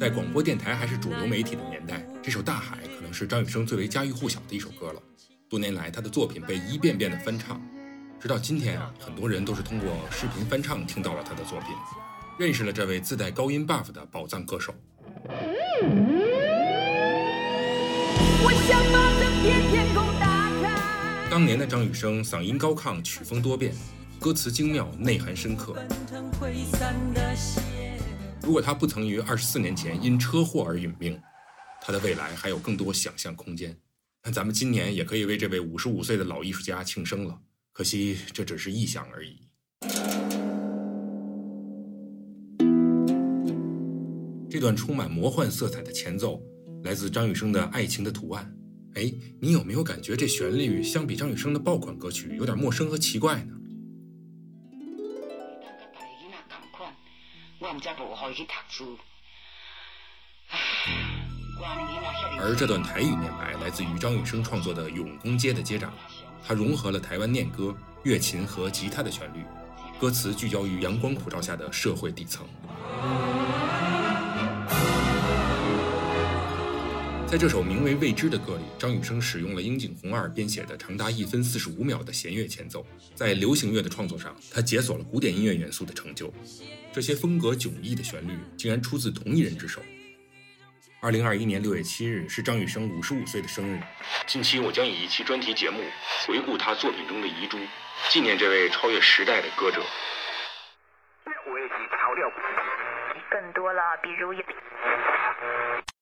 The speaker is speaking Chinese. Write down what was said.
在广播电台还是主流媒体的年代，这首《大海》可能是张雨生最为家喻户晓的一首歌了。多年来，他的作品被一遍遍的翻唱，直到今天啊，很多人都是通过视频翻唱听到了他的作品，认识了这位自带高音 buff 的宝藏歌手。当年的张雨生嗓音高亢，曲风多变，歌词精妙，内涵深刻。如果他不曾于二十四年前因车祸而殒命，他的未来还有更多想象空间。那咱们今年也可以为这位五十五岁的老艺术家庆生了。可惜这只是臆想而已。这段充满魔幻色彩的前奏，来自张雨生的《爱情的图案》。哎，你有没有感觉这旋律相比张雨生的爆款歌曲有点陌生和奇怪呢？而这段台语念白来自于张雨生创作的《永工街的街长》，它融合了台湾念歌、乐琴和吉他的旋律，歌词聚焦于阳光普照下的社会底层。在这首名为《未知》的歌里，张雨生使用了樱井宏二编写的长达一分四十五秒的弦乐前奏。在流行乐的创作上，他解锁了古典音乐元素的成就。这些风格迥异的旋律，竟然出自同一人之手。二零二一年六月七日是张雨生五十五岁的生日。近期我将以一期专题节目回顾他作品中的遗珠，纪念这位超越时代的歌者。更多了，比如一